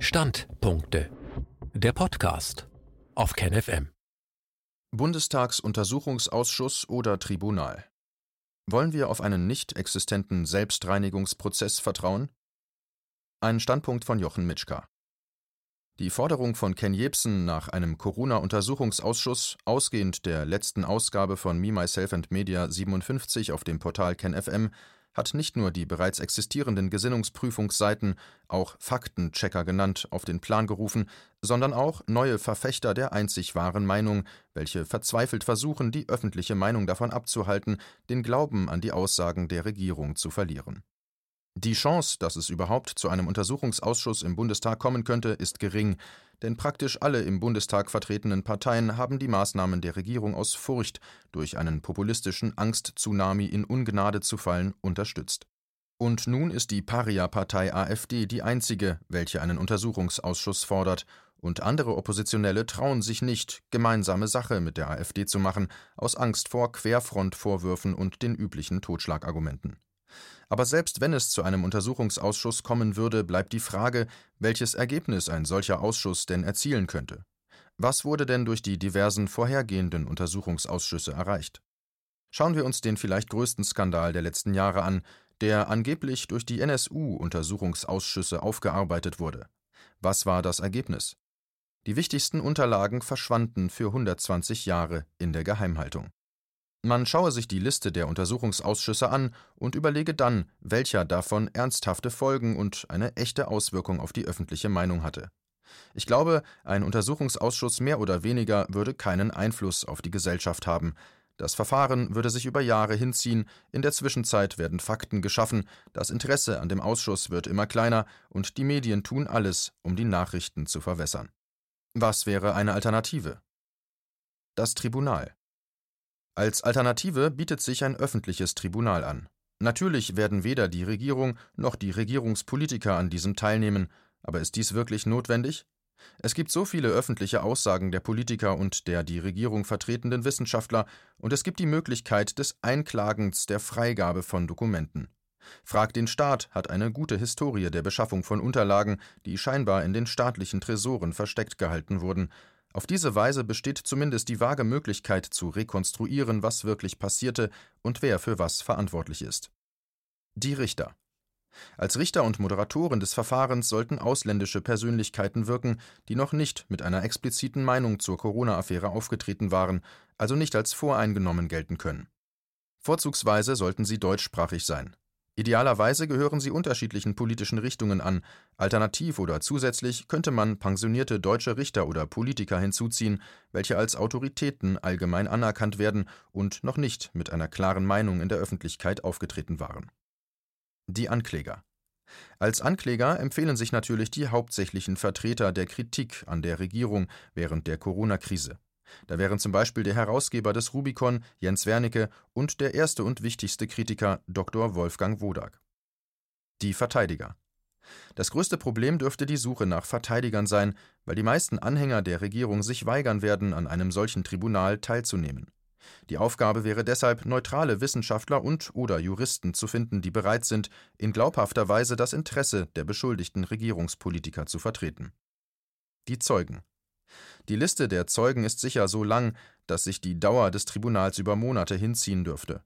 Standpunkte. Der Podcast auf KenFM. Bundestagsuntersuchungsausschuss oder Tribunal. Wollen wir auf einen nicht existenten Selbstreinigungsprozess vertrauen? Ein Standpunkt von Jochen Mitschka. Die Forderung von Ken Jebsen nach einem Corona-Untersuchungsausschuss, ausgehend der letzten Ausgabe von Me, Myself and Media 57 auf dem Portal KenFM, hat nicht nur die bereits existierenden Gesinnungsprüfungsseiten, auch Faktenchecker genannt, auf den Plan gerufen, sondern auch neue Verfechter der einzig wahren Meinung, welche verzweifelt versuchen, die öffentliche Meinung davon abzuhalten, den Glauben an die Aussagen der Regierung zu verlieren. Die Chance, dass es überhaupt zu einem Untersuchungsausschuss im Bundestag kommen könnte, ist gering, denn praktisch alle im Bundestag vertretenen Parteien haben die Maßnahmen der Regierung aus Furcht, durch einen populistischen Angst-Tsunami in Ungnade zu fallen, unterstützt. Und nun ist die Paria-Partei AfD die einzige, welche einen Untersuchungsausschuss fordert, und andere Oppositionelle trauen sich nicht, gemeinsame Sache mit der AfD zu machen, aus Angst vor Querfrontvorwürfen und den üblichen Totschlagargumenten. Aber selbst wenn es zu einem Untersuchungsausschuss kommen würde, bleibt die Frage, welches Ergebnis ein solcher Ausschuss denn erzielen könnte. Was wurde denn durch die diversen vorhergehenden Untersuchungsausschüsse erreicht? Schauen wir uns den vielleicht größten Skandal der letzten Jahre an, der angeblich durch die NSU-Untersuchungsausschüsse aufgearbeitet wurde. Was war das Ergebnis? Die wichtigsten Unterlagen verschwanden für 120 Jahre in der Geheimhaltung. Man schaue sich die Liste der Untersuchungsausschüsse an und überlege dann, welcher davon ernsthafte Folgen und eine echte Auswirkung auf die öffentliche Meinung hatte. Ich glaube, ein Untersuchungsausschuss mehr oder weniger würde keinen Einfluss auf die Gesellschaft haben. Das Verfahren würde sich über Jahre hinziehen, in der Zwischenzeit werden Fakten geschaffen, das Interesse an dem Ausschuss wird immer kleiner und die Medien tun alles, um die Nachrichten zu verwässern. Was wäre eine Alternative? Das Tribunal. Als Alternative bietet sich ein öffentliches Tribunal an. Natürlich werden weder die Regierung noch die Regierungspolitiker an diesem teilnehmen, aber ist dies wirklich notwendig? Es gibt so viele öffentliche Aussagen der Politiker und der die Regierung vertretenden Wissenschaftler, und es gibt die Möglichkeit des Einklagens der Freigabe von Dokumenten. Frag den Staat hat eine gute Historie der Beschaffung von Unterlagen, die scheinbar in den staatlichen Tresoren versteckt gehalten wurden, auf diese Weise besteht zumindest die vage Möglichkeit zu rekonstruieren, was wirklich passierte und wer für was verantwortlich ist. Die Richter. Als Richter und Moderatoren des Verfahrens sollten ausländische Persönlichkeiten wirken, die noch nicht mit einer expliziten Meinung zur Corona-Affäre aufgetreten waren, also nicht als voreingenommen gelten können. Vorzugsweise sollten sie deutschsprachig sein. Idealerweise gehören sie unterschiedlichen politischen Richtungen an, alternativ oder zusätzlich könnte man pensionierte deutsche Richter oder Politiker hinzuziehen, welche als Autoritäten allgemein anerkannt werden und noch nicht mit einer klaren Meinung in der Öffentlichkeit aufgetreten waren. Die Ankläger als Ankläger empfehlen sich natürlich die hauptsächlichen Vertreter der Kritik an der Regierung während der Corona-Krise. Da wären zum Beispiel der Herausgeber des Rubicon, Jens Wernicke, und der erste und wichtigste Kritiker, Dr. Wolfgang Wodak. Die Verteidiger. Das größte Problem dürfte die Suche nach Verteidigern sein, weil die meisten Anhänger der Regierung sich weigern werden, an einem solchen Tribunal teilzunehmen. Die Aufgabe wäre deshalb, neutrale Wissenschaftler und oder Juristen zu finden, die bereit sind, in glaubhafter Weise das Interesse der beschuldigten Regierungspolitiker zu vertreten. Die Zeugen. Die Liste der Zeugen ist sicher so lang, dass sich die Dauer des Tribunals über Monate hinziehen dürfte.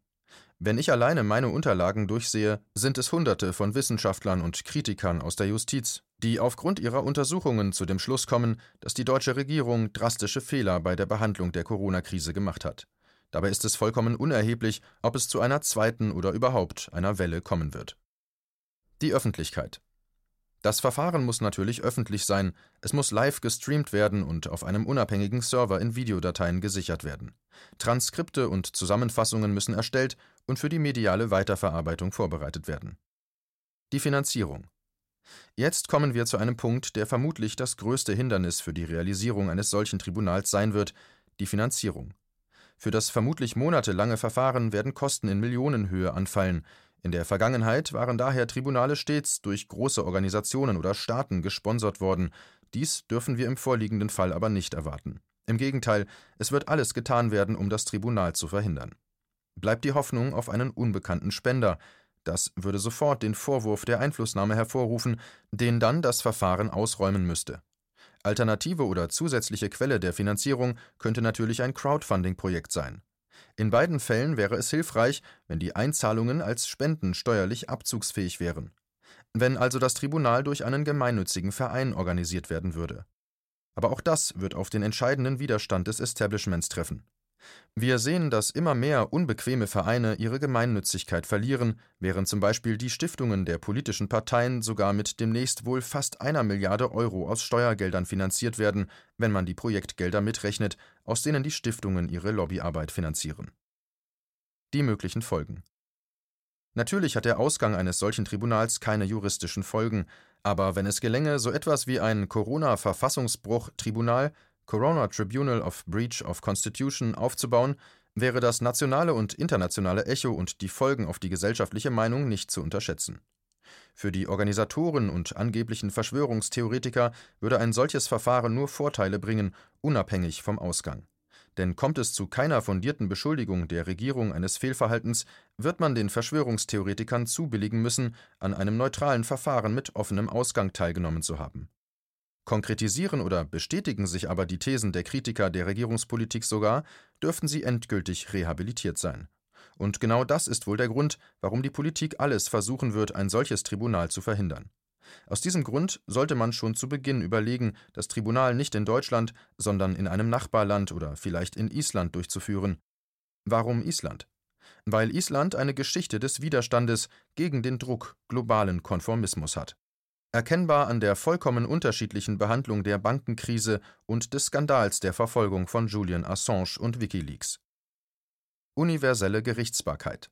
Wenn ich alleine meine Unterlagen durchsehe, sind es Hunderte von Wissenschaftlern und Kritikern aus der Justiz, die aufgrund ihrer Untersuchungen zu dem Schluss kommen, dass die deutsche Regierung drastische Fehler bei der Behandlung der Corona-Krise gemacht hat. Dabei ist es vollkommen unerheblich, ob es zu einer zweiten oder überhaupt einer Welle kommen wird. Die Öffentlichkeit. Das Verfahren muss natürlich öffentlich sein, es muss live gestreamt werden und auf einem unabhängigen Server in Videodateien gesichert werden. Transkripte und Zusammenfassungen müssen erstellt und für die mediale Weiterverarbeitung vorbereitet werden. Die Finanzierung. Jetzt kommen wir zu einem Punkt, der vermutlich das größte Hindernis für die Realisierung eines solchen Tribunals sein wird, die Finanzierung. Für das vermutlich monatelange Verfahren werden Kosten in Millionenhöhe anfallen, in der Vergangenheit waren daher Tribunale stets durch große Organisationen oder Staaten gesponsert worden, dies dürfen wir im vorliegenden Fall aber nicht erwarten. Im Gegenteil, es wird alles getan werden, um das Tribunal zu verhindern. Bleibt die Hoffnung auf einen unbekannten Spender, Das würde sofort den Vorwurf der Einflussnahme hervorrufen, den dann das Verfahren ausräumen müsste. Alternative oder zusätzliche Quelle der Finanzierung könnte natürlich ein Crowdfunding-Projekt sein. In beiden Fällen wäre es hilfreich, wenn die Einzahlungen als Spenden steuerlich abzugsfähig wären. Wenn also das Tribunal durch einen gemeinnützigen Verein organisiert werden würde. Aber auch das wird auf den entscheidenden Widerstand des Establishments treffen. Wir sehen, dass immer mehr unbequeme Vereine ihre Gemeinnützigkeit verlieren, während zum Beispiel die Stiftungen der politischen Parteien sogar mit demnächst wohl fast einer Milliarde Euro aus Steuergeldern finanziert werden, wenn man die Projektgelder mitrechnet, aus denen die Stiftungen ihre Lobbyarbeit finanzieren. Die möglichen Folgen Natürlich hat der Ausgang eines solchen Tribunals keine juristischen Folgen, aber wenn es gelänge, so etwas wie ein Corona-Verfassungsbruch-Tribunal Corona Tribunal of Breach of Constitution aufzubauen, wäre das nationale und internationale Echo und die Folgen auf die gesellschaftliche Meinung nicht zu unterschätzen. Für die Organisatoren und angeblichen Verschwörungstheoretiker würde ein solches Verfahren nur Vorteile bringen, unabhängig vom Ausgang. Denn kommt es zu keiner fundierten Beschuldigung der Regierung eines Fehlverhaltens, wird man den Verschwörungstheoretikern zubilligen müssen, an einem neutralen Verfahren mit offenem Ausgang teilgenommen zu haben. Konkretisieren oder bestätigen sich aber die Thesen der Kritiker der Regierungspolitik sogar, dürften sie endgültig rehabilitiert sein. Und genau das ist wohl der Grund, warum die Politik alles versuchen wird, ein solches Tribunal zu verhindern. Aus diesem Grund sollte man schon zu Beginn überlegen, das Tribunal nicht in Deutschland, sondern in einem Nachbarland oder vielleicht in Island durchzuführen. Warum Island? Weil Island eine Geschichte des Widerstandes gegen den Druck globalen Konformismus hat. Erkennbar an der vollkommen unterschiedlichen Behandlung der Bankenkrise und des Skandals der Verfolgung von Julian Assange und Wikileaks. Universelle Gerichtsbarkeit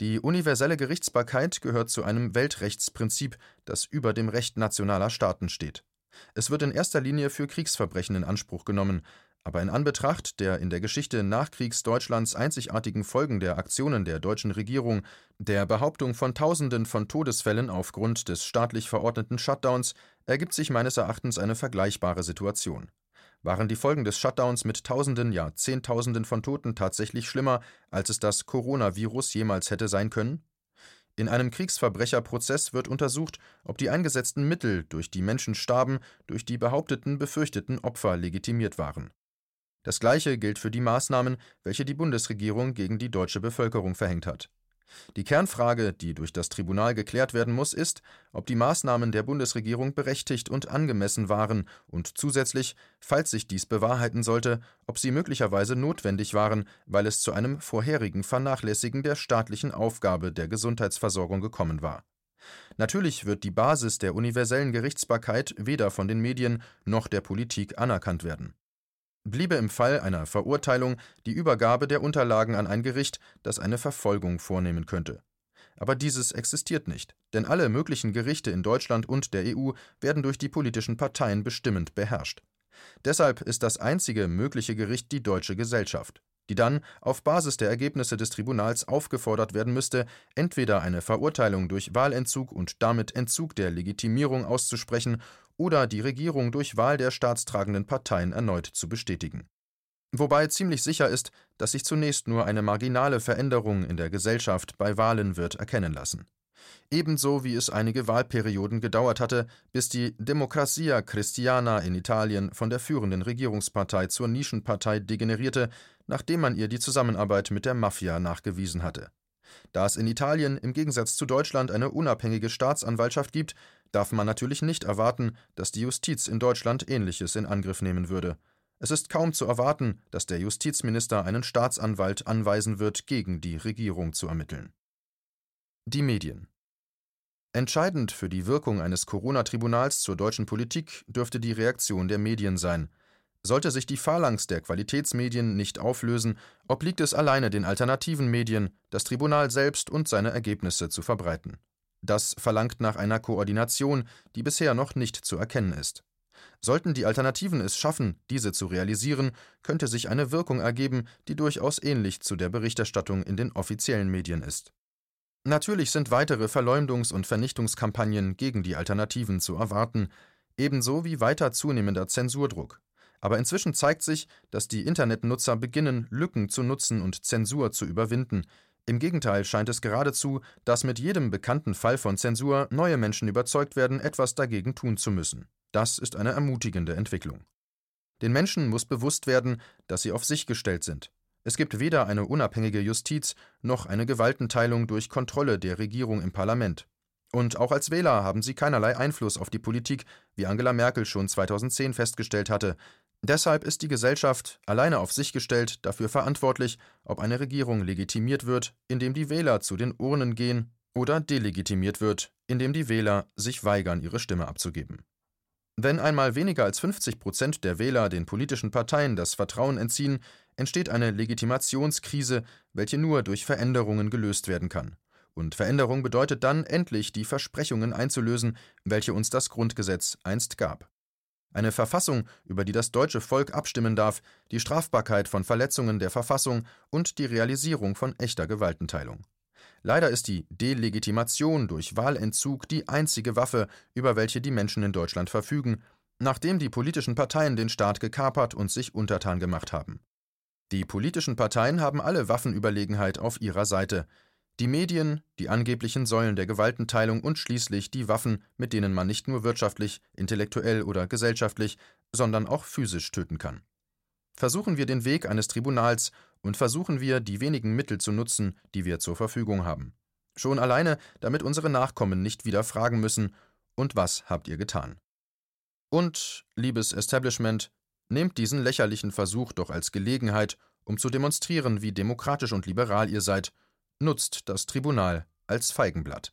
Die universelle Gerichtsbarkeit gehört zu einem Weltrechtsprinzip, das über dem Recht nationaler Staaten steht. Es wird in erster Linie für Kriegsverbrechen in Anspruch genommen, aber in Anbetracht der in der Geschichte Nachkriegsdeutschlands einzigartigen Folgen der Aktionen der deutschen Regierung, der Behauptung von Tausenden von Todesfällen aufgrund des staatlich verordneten Shutdowns, ergibt sich meines Erachtens eine vergleichbare Situation. Waren die Folgen des Shutdowns mit Tausenden, ja Zehntausenden von Toten tatsächlich schlimmer, als es das Coronavirus jemals hätte sein können? In einem Kriegsverbrecherprozess wird untersucht, ob die eingesetzten Mittel, durch die Menschen starben, durch die behaupteten befürchteten Opfer legitimiert waren. Das Gleiche gilt für die Maßnahmen, welche die Bundesregierung gegen die deutsche Bevölkerung verhängt hat. Die Kernfrage, die durch das Tribunal geklärt werden muss, ist, ob die Maßnahmen der Bundesregierung berechtigt und angemessen waren und zusätzlich, falls sich dies bewahrheiten sollte, ob sie möglicherweise notwendig waren, weil es zu einem vorherigen Vernachlässigen der staatlichen Aufgabe der Gesundheitsversorgung gekommen war. Natürlich wird die Basis der universellen Gerichtsbarkeit weder von den Medien noch der Politik anerkannt werden bliebe im Fall einer Verurteilung die Übergabe der Unterlagen an ein Gericht, das eine Verfolgung vornehmen könnte. Aber dieses existiert nicht, denn alle möglichen Gerichte in Deutschland und der EU werden durch die politischen Parteien bestimmend beherrscht. Deshalb ist das einzige mögliche Gericht die deutsche Gesellschaft, die dann auf Basis der Ergebnisse des Tribunals aufgefordert werden müsste, entweder eine Verurteilung durch Wahlentzug und damit Entzug der Legitimierung auszusprechen oder die Regierung durch Wahl der staatstragenden Parteien erneut zu bestätigen. Wobei ziemlich sicher ist, dass sich zunächst nur eine marginale Veränderung in der Gesellschaft bei Wahlen wird erkennen lassen. Ebenso wie es einige Wahlperioden gedauert hatte, bis die Democrazia Cristiana in Italien von der führenden Regierungspartei zur Nischenpartei degenerierte, nachdem man ihr die Zusammenarbeit mit der Mafia nachgewiesen hatte. Da es in Italien im Gegensatz zu Deutschland eine unabhängige Staatsanwaltschaft gibt, darf man natürlich nicht erwarten, dass die Justiz in Deutschland Ähnliches in Angriff nehmen würde. Es ist kaum zu erwarten, dass der Justizminister einen Staatsanwalt anweisen wird, gegen die Regierung zu ermitteln. Die Medien Entscheidend für die Wirkung eines Corona-Tribunals zur deutschen Politik dürfte die Reaktion der Medien sein. Sollte sich die Phalanx der Qualitätsmedien nicht auflösen, obliegt es alleine den alternativen Medien, das Tribunal selbst und seine Ergebnisse zu verbreiten. Das verlangt nach einer Koordination, die bisher noch nicht zu erkennen ist. Sollten die Alternativen es schaffen, diese zu realisieren, könnte sich eine Wirkung ergeben, die durchaus ähnlich zu der Berichterstattung in den offiziellen Medien ist. Natürlich sind weitere Verleumdungs- und Vernichtungskampagnen gegen die Alternativen zu erwarten, ebenso wie weiter zunehmender Zensurdruck. Aber inzwischen zeigt sich, dass die Internetnutzer beginnen, Lücken zu nutzen und Zensur zu überwinden, Im Gegenteil scheint es geradezu, dass mit jedem bekannten Fall von Zensur neue Menschen überzeugt werden, etwas dagegen tun zu müssen. Das ist eine ermutigende Entwicklung. Den Menschen muss bewusst werden, dass sie auf sich gestellt sind. Es gibt weder eine unabhängige Justiz noch eine Gewaltenteilung durch Kontrolle der Regierung im Parlament. Und auch als Wähler haben sie keinerlei Einfluss auf die Politik, wie Angela Merkel schon 2010 festgestellt hatte. Deshalb ist die Gesellschaft, alleine auf sich gestellt, dafür verantwortlich, ob eine Regierung legitimiert wird, indem die Wähler zu den Urnen gehen, oder delegitimiert wird, indem die Wähler sich weigern, ihre Stimme abzugeben. Wenn einmal weniger als 50 Prozent der Wähler den politischen Parteien das Vertrauen entziehen, entsteht eine Legitimationskrise, welche nur durch Veränderungen gelöst werden kann. Und Veränderung bedeutet dann, endlich die Versprechungen einzulösen, welche uns das Grundgesetz einst gab. Eine Verfassung, über die das deutsche Volk abstimmen darf, die Strafbarkeit von Verletzungen der Verfassung und die Realisierung von echter Gewaltenteilung. Leider ist die Delegitimation durch Wahlentzug die einzige Waffe, über welche die Menschen in Deutschland verfügen, nachdem die politischen Parteien den Staat gekapert und sich untertan gemacht haben. Die politischen Parteien haben alle Waffenüberlegenheit auf ihrer Seite, die Medien, die angeblichen Säulen der Gewaltenteilung und schließlich die Waffen, mit denen man nicht nur wirtschaftlich, intellektuell oder gesellschaftlich, sondern auch physisch töten kann. Versuchen wir den Weg eines Tribunals und versuchen wir, die wenigen Mittel zu nutzen, die wir zur Verfügung haben. Schon alleine, damit unsere Nachkommen nicht wieder fragen müssen, und was habt ihr getan? Und, liebes Establishment, nehmt diesen lächerlichen Versuch doch als Gelegenheit, um zu demonstrieren, wie demokratisch und liberal ihr seid, nutzt das Tribunal als Feigenblatt.